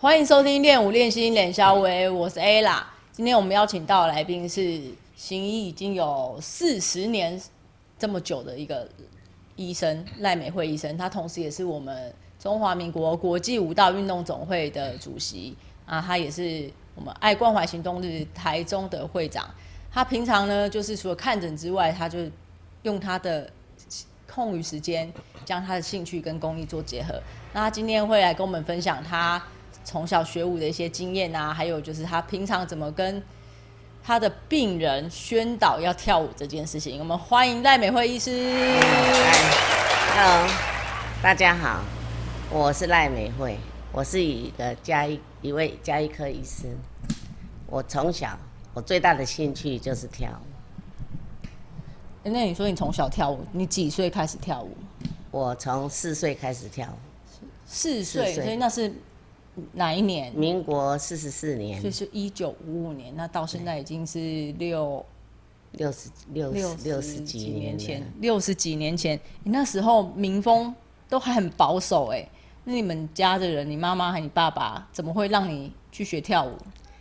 欢迎收听练舞练心脸肖维，我是 A 啦。今天我们邀请到的来宾是行医已经有四十年这么久的一个医生赖美惠医生，他同时也是我们中华民国国际舞蹈运动总会的主席啊，他也是我们爱关怀行动日台中的会长。他平常呢，就是除了看诊之外，他就用他的空余时间将他的兴趣跟公益做结合。那他今天会来跟我们分享他。从小学舞的一些经验啊，还有就是他平常怎么跟他的病人宣导要跳舞这件事情。我们欢迎赖美惠医师。Hello，大家好，我是赖美惠，我是一个加一一位加一科医师。我从小我最大的兴趣就是跳舞。那你说你从小跳舞，你几岁开始跳舞？我从四岁开始跳舞。四岁，所以那是。哪一年？民国四十四年，就是一九五五年。那到现在已经是六六十六六六十几年前，六十几年前，你那时候民风都还很保守哎。那你们家的人，你妈妈和你爸爸，怎么会让你去学跳舞？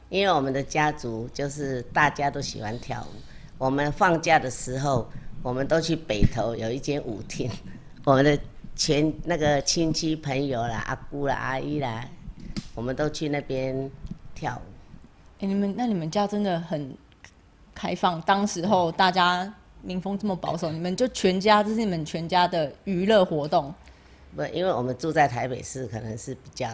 因为我们的家族就是大家都喜欢跳舞。我们放假的时候，我们都去北头有一间舞厅，我们的全那个亲戚朋友啦、阿姑啦、阿姨啦。我们都去那边跳舞。哎，你们那你们家真的很开放。当时候大家民风这么保守，你们就全家这是你们全家的娱乐活动。不，因为我们住在台北市，可能是比较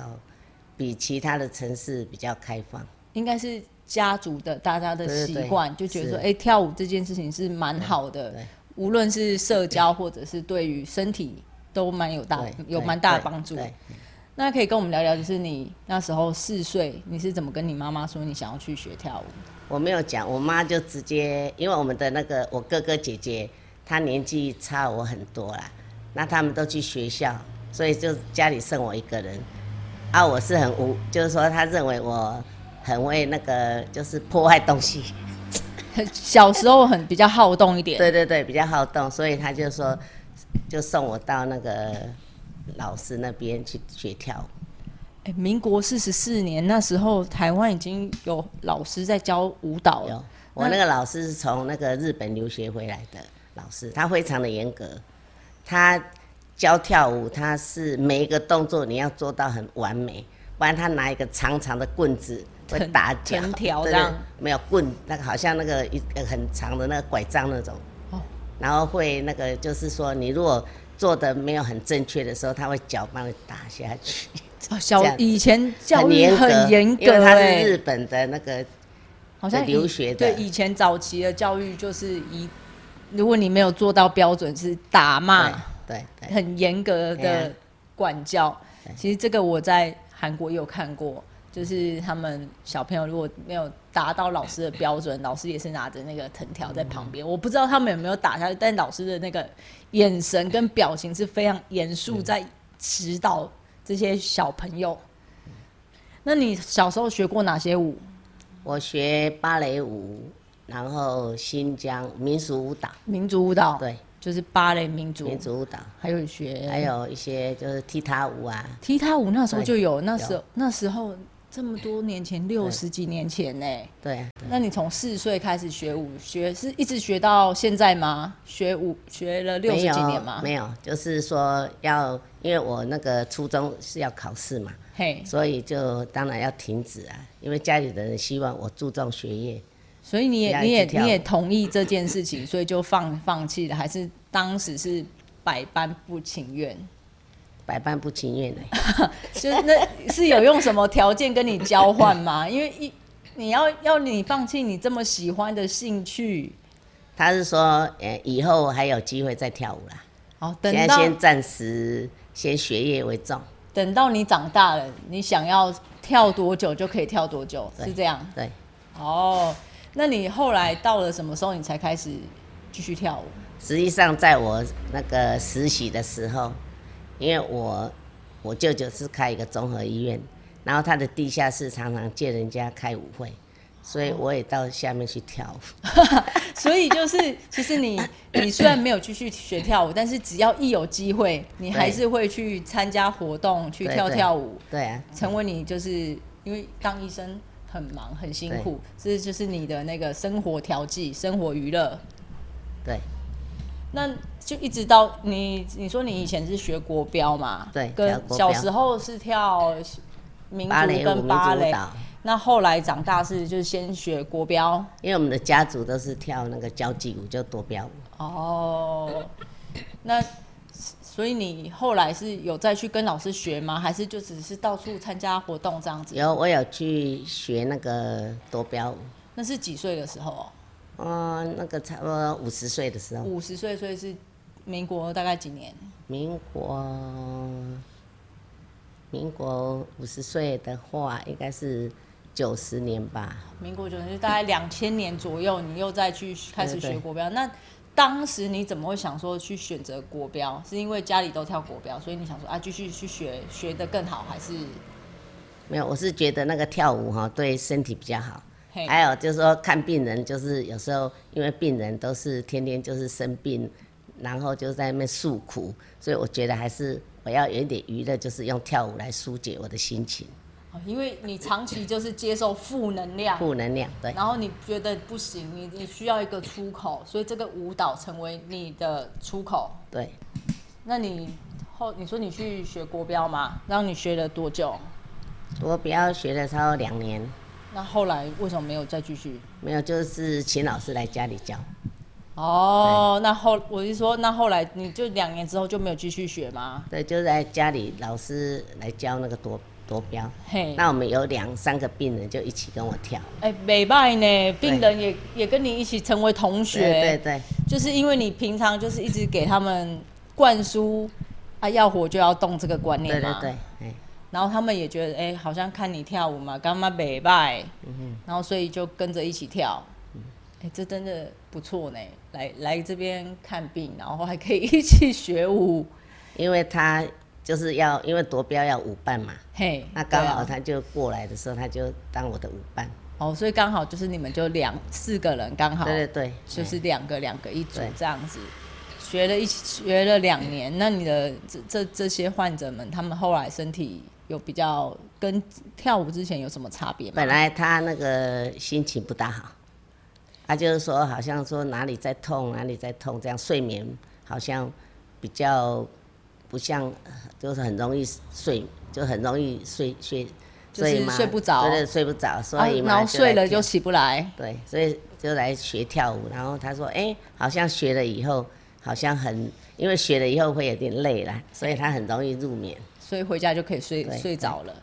比其他的城市比较开放。应该是家族的大家的习惯，就觉得说，哎，跳舞这件事情是蛮好的，无论是社交或者是对于身体都蛮有大有蛮大的帮助。那可以跟我们聊聊，就是你那时候四岁，你是怎么跟你妈妈说你想要去学跳舞？我没有讲，我妈就直接，因为我们的那个我哥哥姐姐，他年纪差我很多啦，那他们都去学校，所以就家里剩我一个人。啊，我是很无，就是说他认为我很会那个，就是破坏东西。小时候很比较好动一点。对对对，比较好动，所以他就说，就送我到那个。老师那边去学跳，哎，民国四十四年那时候，台湾已经有老师在教舞蹈了。我那个老师是从那个日本留学回来的老师，他非常的严格。他教跳舞，他是每一个动作你要做到很完美，不然他拿一个长长的棍子会打脚。藤条这样？没有棍，那个好像那个一个很长的那个拐杖那种。哦。然后会那个就是说，你如果做的没有很正确的时候，他会脚帮你打下去。小以前教育很严格，因为他是日本的那个，好像留学的。对，以前早期的教育就是以，如果你没有做到标准，是打骂，对，很严格的管教。其实这个我在韩国也有看过。就是他们小朋友如果没有达到老师的标准，老师也是拿着那个藤条在旁边。我不知道他们有没有打下去，但老师的那个眼神跟表情是非常严肃，在指导这些小朋友。那你小时候学过哪些舞？我学芭蕾舞，然后新疆民俗舞蹈。民族舞蹈，对，就是芭蕾民族民族舞蹈，还有学，还有一些就是踢踏舞啊。踢踏舞那时候就有，那时候那时候。这么多年前，六十几年前呢？对。那你从四岁开始学舞，学是一直学到现在吗？学舞学了六十几年吗？没有，就是说要，因为我那个初中是要考试嘛，嘿，所以就当然要停止啊，因为家里的人希望我注重学业，所以你也你也你也同意这件事情，所以就放放弃了，还是当时是百般不情愿？百般不情愿的，就 是那是有用什么条件跟你交换吗？因为一你要要你放弃你这么喜欢的兴趣，他是说，呃，以后还有机会再跳舞啦。好，现在先暂时先学业为重。等到你长大了，你想要跳多久就可以跳多久，是这样。对，哦，那你后来到了什么时候，你才开始继续跳舞？实际上在我那个实习的时候，因为我我舅舅是开一个综合医院，然后他的地下室常常借人家开舞会，所以我也到下面去跳舞。所以就是，其实你 你虽然没有继续学跳舞，但是只要一有机会，你还是会去参加活动，去跳对对跳舞，对啊，成为你就是因为当医生很忙很辛苦，这就是你的那个生活调剂、生活娱乐。对那就一直到你你说你以前是学国标嘛？对跟小时候是跳民族跟芭蕾。那后来长大是就是先学国标因为我们的家族都是跳那个交际舞，就多标舞。哦。那所以你后来是有再去跟老师学吗？还是就只是到处参加活动这样子？有我有去学那个多标舞，那是几岁的时候哦？哦，那个差不多五十岁的时候，五十岁，所以是民国大概几年？民国民国五十岁的话，应该是九十年吧。民国九年，大概两千年左右，你又再去开始学国标。那当时你怎么会想说去选择国标？是因为家里都跳国标，所以你想说啊，继续去学，学得更好，还是没有，我是觉得那个跳舞哈对身体比较好。嘿还有就是说看病人，就是有时候因为病人都是天天就是生病，然后就在那边诉苦，所以我觉得还是我要有一点娱乐，就是用跳舞来疏解我的心情，哦因为你长期就是接受负能量，负能量。对然后你觉得不行，你你需要一个出口，所以这个舞蹈成为你的出口。对，那你后你说你去学国标嘛？然后你学了多久？我比较学了超过两年，那后来为什么没有再继续？没有就是请老师来家里教。哦，那后我是说，那后来你就两年之后就没有继续学吗？对，就在家里老师来教那个夺夺标。嘿，那我们有两三个病人就一起跟我跳。哎，美拜呢，病人也也跟你一起成为同学，对对对。就是因为你平常就是一直给他们灌输啊，要活就要动这个观念嘛，对对对，哎，然后他们也觉得，哎、好像看你跳舞嘛，干嘛美拜，然后所以就跟着一起跳，哎、这真的不错呢，来来这边看病，然后还可以一起学舞，因为他就是要因为夺标要舞伴嘛，嘿，那刚好他就过来的时候，他就当我的舞伴。哦，所以刚好就是你们就两四个人刚好，对对对，就是两个两个一组这样子，学了一起学了两年。那你的这这这些患者们，他们后来身体有比较跟跳舞之前有什么差别吗？本来他那个心情不大好，他就是说好像说哪里在痛哪里在痛，这样睡眠好像比较不像，呃就是很容易睡，就很容易睡睡，就是所以睡不着对对，睡不着，所以嘛、啊然后睡了就起不来。对，所以就来学跳舞。然后他说：“哎、好像学了以后，好像很，因为学了以后会有点累啦，所以他很容易入眠。所以回家就可以睡睡着了。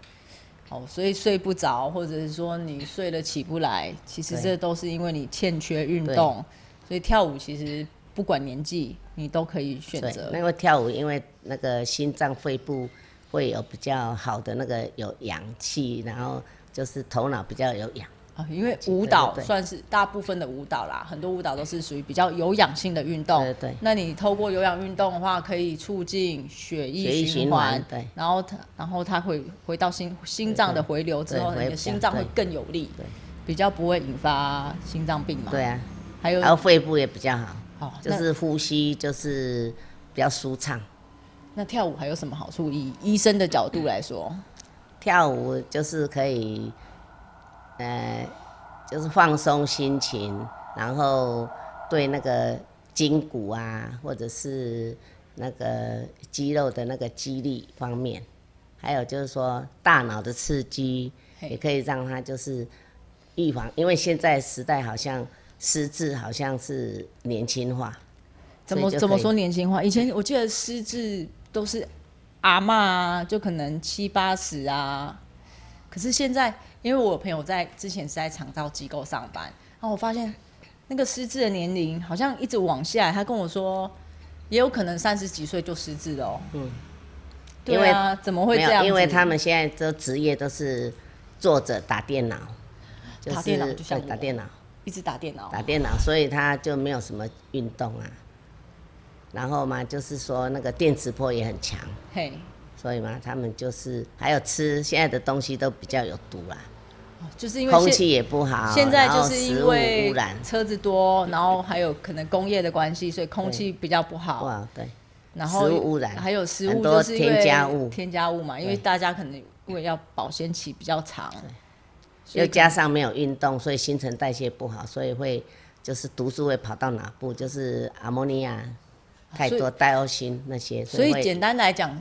哦，所以睡不着，或者是说你睡了起不来，其实这都是因为你欠缺运动。所以跳舞其实不管年纪，你都可以选，择。那个跳舞，因为那个心脏、肺部会有比较好的那个有氧气，然后就是头脑比较有氧。啊，因为舞蹈算是大部分的舞蹈啦，很多舞蹈都是属于比较有氧性的运动。对对那你透过有氧运动的话，可以促进血液循环环，对然后它，然后它会回到心心脏的回流之后，你的心脏会更有力，对比较不会引发心脏病嘛。对，啊，还有还有肺部也比较好，哦，就是呼吸就是比较舒畅。那跳舞还有什么好处？以医生的角度来说，跳舞就是可以，呃，就是放松心情，然后对那个筋骨啊，或者是那个肌肉的那个肌力方面，还有就是说大脑的刺激，也可以让它就是预防，因为现在时代好像失智好像是年轻化，怎么怎么说年轻化？以前我记得失智都是阿嬷啊，就可能七八十啊。可是现在，因为我朋友在之前是在长照机构上班，然后我发现那个失智的年龄好像一直往下。他跟我说，也有可能三十几岁就失智了哦。因为对啊，怎么会这样？因为他们现在都职业都是坐着打电脑，就是打电脑就像打电脑，一直打电脑，打电脑，所以他就没有什么运动啊。然后嘛，就是说那个电磁波也很强，嘿，所以嘛，他们就是还有吃现在的东西都比较有毒啦，就是因为空气也不好，现在就是因为污染，车子多，然后还有可能工业的关系，所以空气比较不好。哇，对，然后食物污染还有食物很多就是添加物。添加物嘛，因为大家可能因为要保鲜期比较长，又加上没有运动，所以新陈代谢不好，所以会就是毒素会跑到哪部，就是阿莫尼亚太多、戴欧辛那些，会所以简单来讲，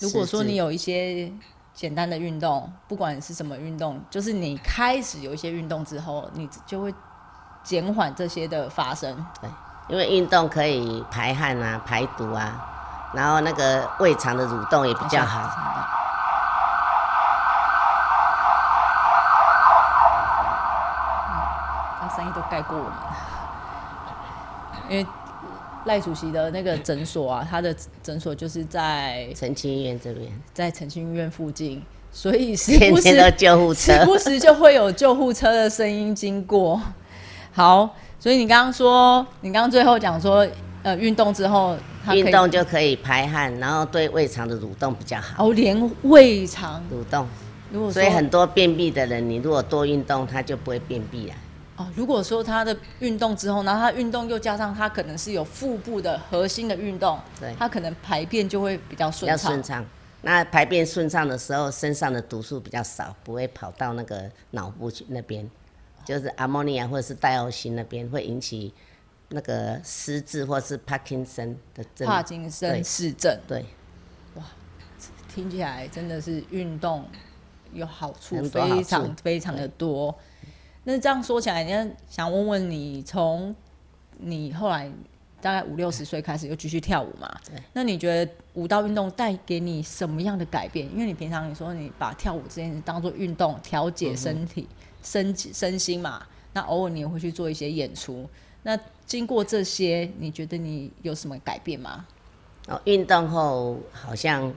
如果说你有一些简单的运动，不管是什么运动，就是你开始有一些运动之后，你就会减缓这些的发生。对因为运动可以排汗啊、排毒啊，然后那个胃肠的蠕动也比较好。他声音都盖过我们，因为赖主席的那个诊所啊，他的诊所就是在澄清医院这边，在澄清医院附近，所以时不时的救护车时，不时就会有救护车的声音经过。好，所以你刚刚说，你刚刚最后讲说，呃，运动之后，运动就可以排汗，然后对胃肠的蠕动比较好。哦，连胃肠，蠕动，如果所以很多便秘的人，你如果多运动，他就不会便秘啊。哦，如果说他的运动之后，然后他运动又加上他可能是有腹部的核心的运动，对他可能排便就会比较比较顺畅顺。畅。那排便顺畅的时候，身上的毒素比较少，不会跑到那个脑部去那边，就是阿莫尼亚或者是代欧辛那边会引起那个失智或是帕金森的症。帕金森对氏症对，听起来真的是运动有好处非常非常的多。那这样说起来，那想问问你，从你后来大概五六十岁开始又继续跳舞嘛？对。那你觉得舞蹈运动带给你什么样的改变？因为你平常你说你把跳舞这件事当做运动，调节身体、身身心嘛。那偶尔你也会去做一些演出。那经过这些，你觉得你有什么改变吗？哦，运动后好像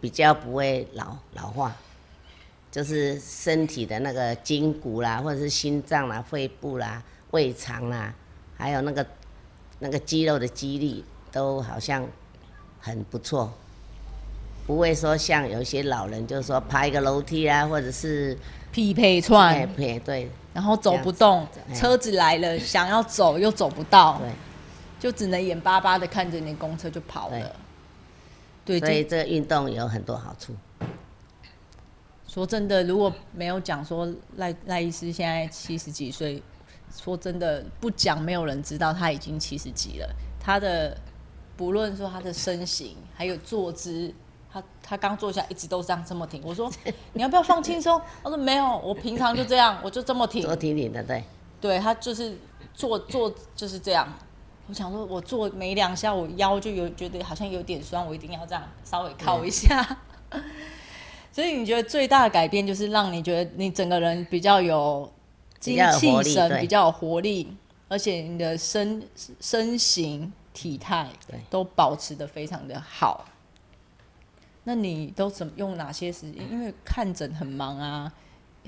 比较不会老老化，就是身体的那个筋骨啦，或者是心脏啦、肺部啦、胃肠啦，还有那个那个肌肉的肌力都好像很不错，不会说像有一些老人就是说爬一个楼梯啊，或者是匹配串。匹配对然后走不动车子来了想要走又走不到，对，就只能眼巴巴的看着你公车就跑了。对，所以这这个运动有很多好处。说真的，如果没有讲说赖赖医师现在七十几岁，说真的不讲，没有人知道他已经七十几了。他的不论说他的身形，还有坐姿，他他刚坐下一直都这样这么挺。我说 你要不要放轻松？他说没有，我平常就这样，我就这么挺。坐挺挺的，对，对他就是坐坐就是这样。我想说，我坐没两下，我腰就有觉得好像有点酸，我一定要这样稍微靠一下。所以你觉得最大的改变就是让你觉得你整个人比较有精气神，比较有活力，而且你的身身形体态都保持的非常的好。那你都怎么用哪些时间？因为看诊很忙啊，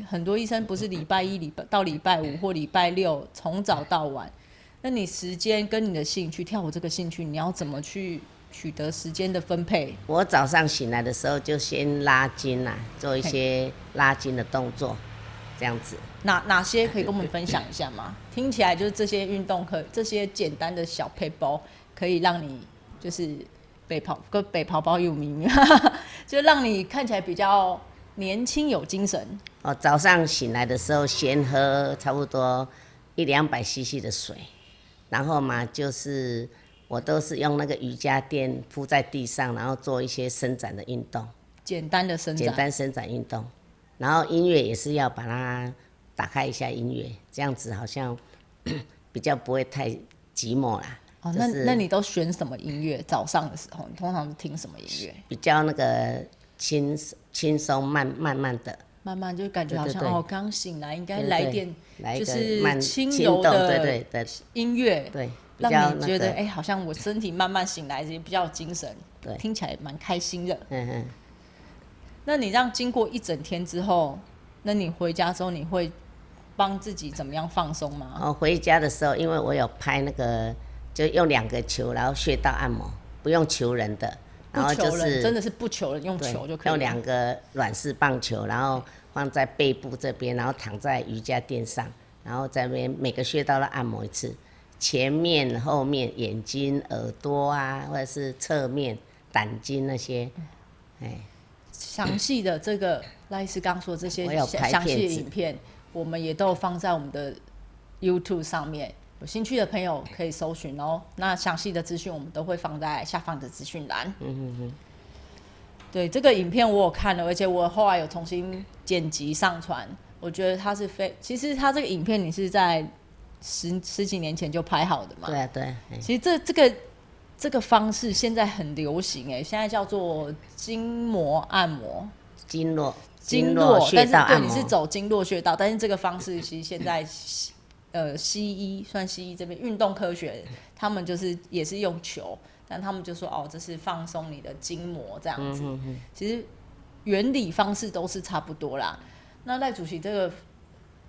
很多医生不是礼拜一、礼拜到礼拜五或礼拜六从早到晚。那你时间跟你的兴趣，跳舞这个兴趣，你要怎么去取得时间的分配？我早上醒来的时候就先拉筋啦，做一些拉筋的动作，这样子。哪哪些可以跟我们分享一下吗？听起来就是这些运动可这些简单的小配包，可以让你就是北跑跟北跑包有名，就让你看起来比较年轻有精神。哦，早上醒来的时候先喝差不多一两百 CC 的水，然后嘛就是我都是用那个瑜伽垫铺在地上，然后做一些伸展的运动，简单的伸展，简单伸展运动，然后音乐也是要把它打开一下音乐，这样子好像 比较不会太寂寞啦。哦，那就是那你都选什么音乐？早上的时候，你通常是听什么音乐？比较那个轻轻松慢慢慢的，慢慢就感觉好像哦，刚醒来应该来点来就是慢轻柔的对对对。音乐，对，较让你那个觉得哎、好像我身体慢慢醒来，也比较有精神，对听起来蛮开心的。嗯嗯，那你让经过一整天之后，那你回家之后，你会帮自己怎么样放松吗？哦回家的时候，因为我有拍那个，就用两个球，然后穴道按摩，不用求人的，然后就是真的是不求人，用球就可以。用两个软式棒球，然后放在背部这边，然后躺在瑜伽垫上，然后在那边每个穴道都按摩一次，前面、后面、眼睛、耳朵啊，或者是侧面、胆经那些，哎，详细的这个 赖医师刚说这些详详细的影片，我们也都放在我们的 YouTube 上面。有兴趣的朋友可以搜寻哦。那详细的资讯我们都会放在下方的资讯栏。嗯嗯嗯。对这个影片我有看了，而且我后来有重新剪辑上传。我觉得它是非，其实它这个影片你是在十十几年前就拍好的嘛？对啊对其实这这个这个方式现在很流行哎，现在叫做筋膜按摩。经络经络络，但是对你是，走经络穴道，但是这个方式其实现在西呃西医算西医这边运动科学，他们就是也是用球，但他们就说哦这是放松你的筋膜这样子，其实原理方式都是差不多啦。那赖主席这个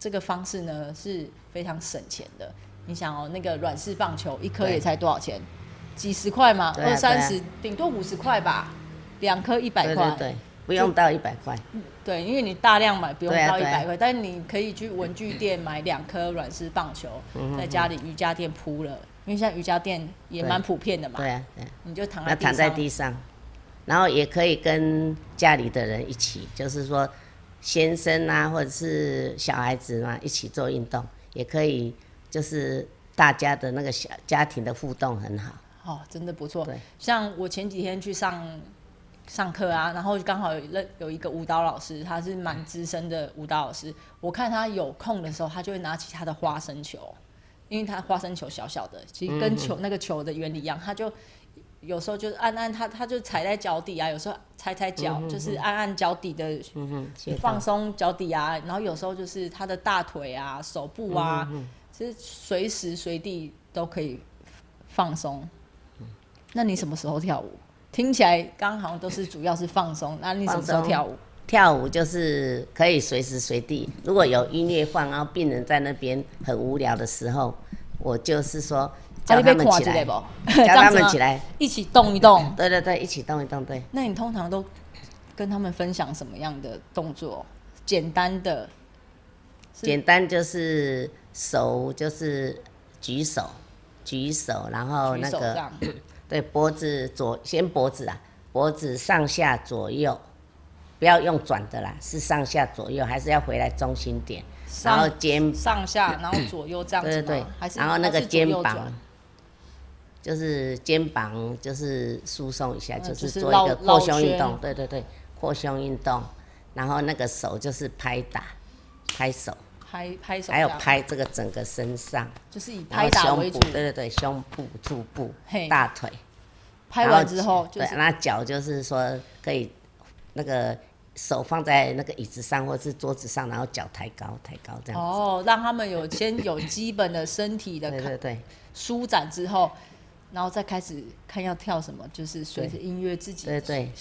这个方式呢是非常省钱的，你想哦那个软式棒球一颗也才多少钱？几十块嘛，二三十，顶多五十块吧，两颗一百对块。对对，不用到一百块，对，因为你大量买不用到一百块，但是你可以去文具店买两颗软式棒球，嗯在家里瑜伽垫铺了，因为现在瑜伽垫也蛮普遍的嘛，对啊对啊。你就躺在地上，然后也可以跟家里的人一起，就是说先生啊，或者是小孩子嘛，一起做运动，也可以，就是大家的那个小家庭的互动很好。哦，真的不错对。像我前几天去上上课啊，然后刚好有认有一个舞蹈老师，他是蛮资深的舞蹈老师，我看他有空的时候，他就会拿起他的花生球，因为他花生球小小的，其实跟球、那个球的原理一样，他就有时候就是按按他，他就踩在脚底啊，有时候踩踩脚，就是按按脚底的放松脚底啊，然后有时候就是他的大腿啊、手部啊，其实随时随地都可以放松。那你什么时候跳舞？听起来刚好都是主要是放松，那你什么时候跳舞？跳舞就是可以随时随地，如果有音乐放，然后病人在那边很无聊的时候，我就是说叫他们起来，不？叫他们起来，一起动一动。对对对，一起动一动，对。那你通常都跟他们分享什么样的动作？简单的，是简单就是手就是举手，举手，然后那个。对脖子左先脖子啊，脖子上下左右，不要用转的啦，是上下左右，还是要回来中心点，然后肩上下，然后左右这样子吗？对对对还是然后那个肩膀转就是肩膀就是疏松一下，嗯就就是做一个扩胸运动，对对对，扩胸运动，然后那个手就是拍打，拍手，拍拍手，还有拍这个整个身上。就是以拍打为主胸部，。对对对，胸部、腹部嘿、大腿。拍完之后就对，是那脚就是说可以那个手放在那个椅子上或者是桌子上，然后脚抬高抬高这样子。哦，让他们有先有基本的身体的对对对舒展之后，然后再开始看要跳什么，就是随着音乐自己对对。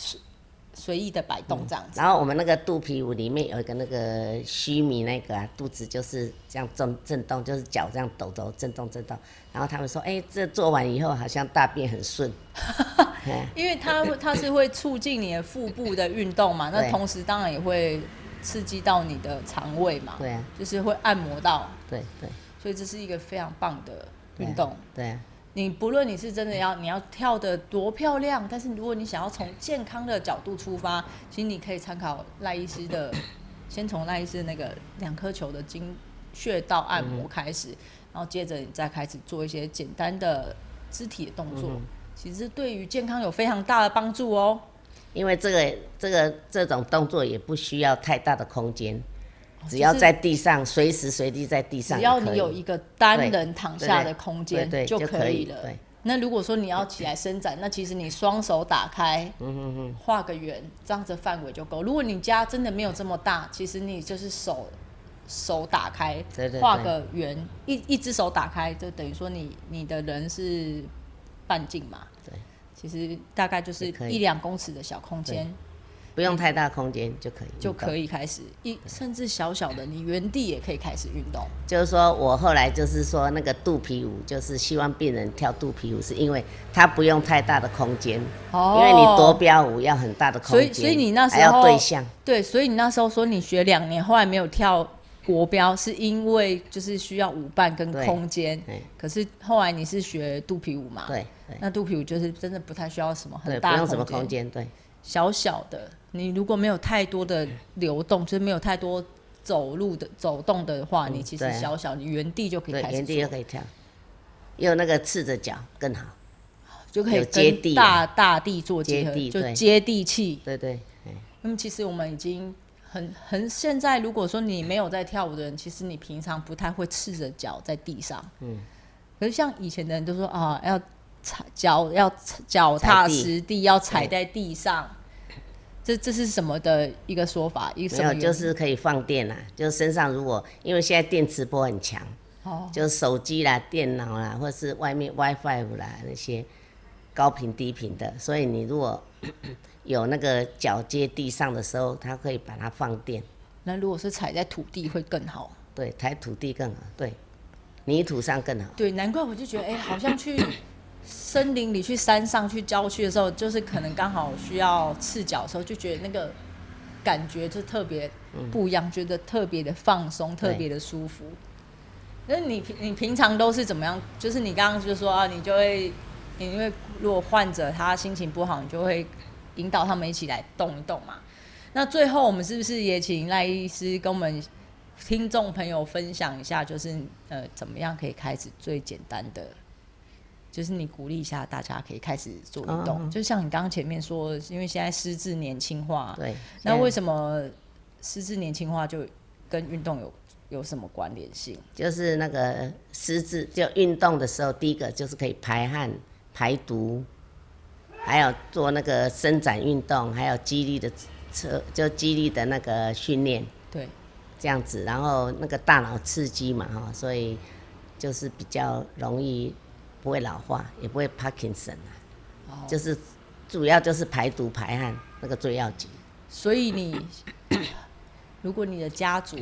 随意的摆动这样子。然后我们那个肚皮舞里面有一个那个虚拟那个啊，肚子就是这样震震动，就是脚这样抖抖震动震动。然后他们说，哎、这做完以后好像大便很顺。哎因为它会它是会促进你的腹部的运动嘛，那同时当然也会刺激到你的肠胃嘛，对啊，就是会按摩到，对对所以这是一个非常棒的运动。对啊，你不论你是真的要你要跳的多漂亮，但是如果你想要从健康的角度出发，其实你可以参考赖医师的，先从赖医师那个两颗球的经穴道按摩开始，然后接着你再开始做一些简单的肢体的动作，其实对于健康有非常大的帮助哦。因为这个这个这种动作也不需要太大的空间，只要在地上随时随地在地上只要你有一个单人躺下的空间就就可以了。对那如果说你要起来伸展，那其实你双手打开，嗯画个圆，这样子范围就够。如果你家真的没有这么大，其实你就是手手打开画个圆，一一只手打开，就等于说你你的人是半径嘛。对，其实大概就是一两公尺的小空间不用太大空间就可以，就可以开始一，甚至小小的你原地也可以开始运动。就是说我后来就是说那个肚皮舞，就是希望病人跳肚皮舞，是因为它不用太大的空间，哦因为你夺标舞要很大的空间，所以所以你那时候还要对象，对，所以你那时候说你学两年，后来没有跳国标，是因为就是需要舞伴跟空间。对可是后来你是学肚皮舞嘛？。对对那肚皮舞就是真的不太需要什么，很大的不用什么空空间，对小小的。你如果没有太多的流动，就是没有太多走路的走动的话，你其实小小你原地就可以对，开始原地就可以跳，用那个赤着脚更好，就可以接跟地大大地做结合，接地就接地气。对对，哎那么其实我们已经很很现在，如果说你没有在跳舞的人，其实你平常不太会赤着脚在地上。嗯。可是像以前的人都说啊，要踩脚要脚踏实地，要踩在地上。这这是什么的一个说法？一个什没有么？就是可以放电啦，就是身上如果因为现在电磁波很强，哦，就是手机啦、电脑啦，或者是外面 WiFi 啦那些高频低频的，所以你如果 有那个脚接地上的时候，它可以把它放电，那如果是踩在土地会更好。对，踩土地更好，对，泥土上更好。对，难怪我就觉得，哎、好像去森林里、去山上、去郊区的时候，就是可能刚好需要赤脚的时候，就觉得那个感觉就特别不一样，觉得特别的放松，特别的舒服。那你平你平常都是怎么样？就是你刚刚就说啊，你就会，你因为如果患者他心情不好，你就会引导他们一起来动一动嘛。那最后我们是不是也请赖医师跟我们听众朋友分享一下，就是呃怎么样可以开始最简单的，就是你鼓励一下大家可以开始做运动。哦就像你刚刚前面说，因为现在失智年轻化，对，那为什么失智年轻化就跟运动有有什么关联性？就是那个失智，就运动的时候，第一个就是可以排汗、排毒，还有做那个伸展运动，还有肌力的测，就肌力的那个训练。对，这样子，然后那个大脑刺激嘛，哈，所以就是比较容易不会老化，也不会 Parkinson 啊，哦就是主要就是排毒排汗那个最要紧。所以你 如果你的家族，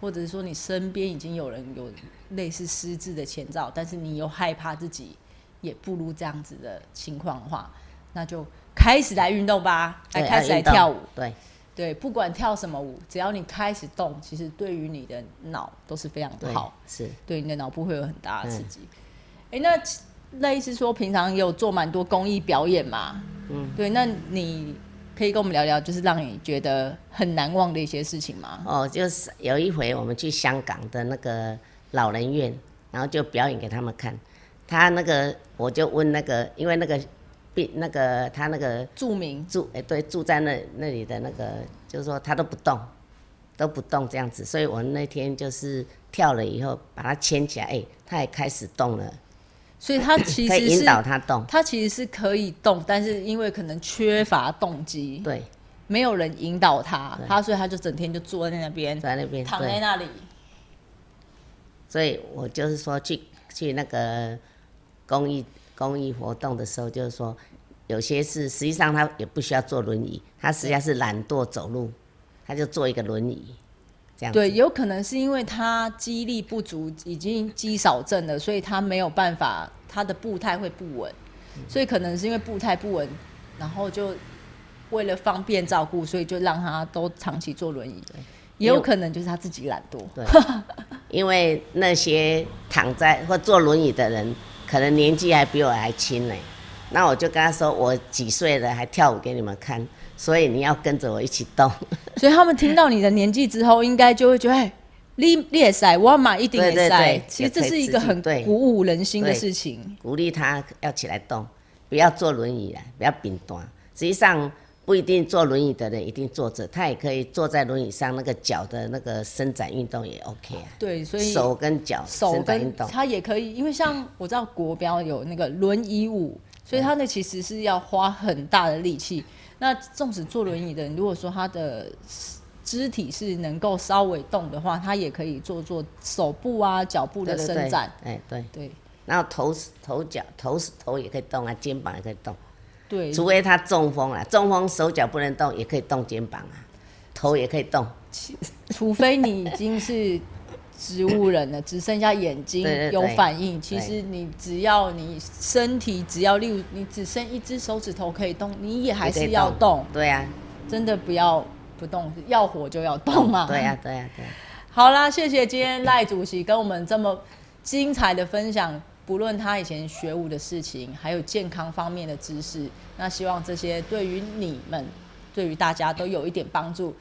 或者是说你身边已经有人有类似失智的前兆，但是你又害怕自己也步入这样子的情况的话，那就开始来运动吧，来开始来跳舞。对，对，不管跳什么舞，只要你开始动，其实对于你的脑都是非常对好，是，对你的脑部会有很大的刺嗯激。哎、那类似说平常有做蛮多公益表演嘛，嗯，对，那你可以跟我们聊聊，就是让你觉得很难忘的一些事情吗？哦，就是有一回我们去香港的那个老人院，然后就表演给他们看。他那个我就问那个，因为那个病那个他那个著名住哎、对，住在那那里的那个，就是说他都不动，都不动这样子，所以我那天就是跳了以后把他牵起来，哎、他也开始动了，所以他其实是引导他动，他其实是可以动，但是因为可能缺乏动机，对，没有人引导他，对。他所以他就整天就坐在那边，在那边，躺在那里。所以我就是说去去那个公益公益活动的时候，就是说有些是实际上他也不需要坐轮椅，他实际上是懒惰走路，他就坐一个轮椅，这样子。对，有可能是因为他肌力不足，已经肌少症了，所以他没有办法，他的步态会不稳，嗯所以可能是因为步态不稳，然后就为了方便照顾，所以就让他都长期坐轮椅。也有可能就是他自己懒惰，对，因为那些躺在或坐轮椅的人，可能年纪还比我还轻呢。那我就跟他说，我几岁了还跳舞给你们看，所以你要跟着我一起动。所以他们听到你的年纪之后，应该就会觉得，哎，你你也塞，我嘛一定也塞。其实这是一个很鼓舞人心的事情。鼓励他要起来动，不要坐轮椅了，不要扁端。实际上不一定坐轮椅的人一定坐着，他也可以坐在轮椅上，那个脚的那个伸展运动也 OK 啊。对，所以手跟脚手伸展运跟动，他也可以，因为像我知道国标有那个轮椅舞，所以他那其实是要花很大的力气。那纵使坐轮椅的人，如果说他的肢肢体是能够稍微动的话，他也可以做做手部啊、脚部的伸展。哎对，对然后头头脚头头也可以动啊，肩膀也可以动，对，除非他中风了，中风手脚不能动，也可以动肩膀啊，头也可以动。除非你已经是植物人了，只剩下眼睛有反应。其实你只要你身体只要，例如你只剩一只手指头可以动，你也还是要动。对啊，真的不要不动，要活就要动嘛。对啊，对啊，对啊。好啦，谢谢今天赖主席跟我们这么精彩的分享，不论他以前学武的事情，还有健康方面的知识，那希望这些对于你们，对于大家都有一点帮助。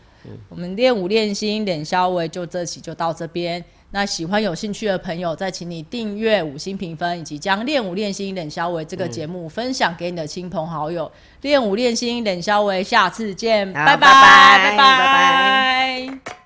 我们练武练心脸消微就这期就到这边。那喜欢有兴趣的朋友，再请你订阅五星评分，以及将练舞练心冷消微这个节目分享给你的亲朋好友。练舞练心冷消微，下次见，拜拜拜拜拜拜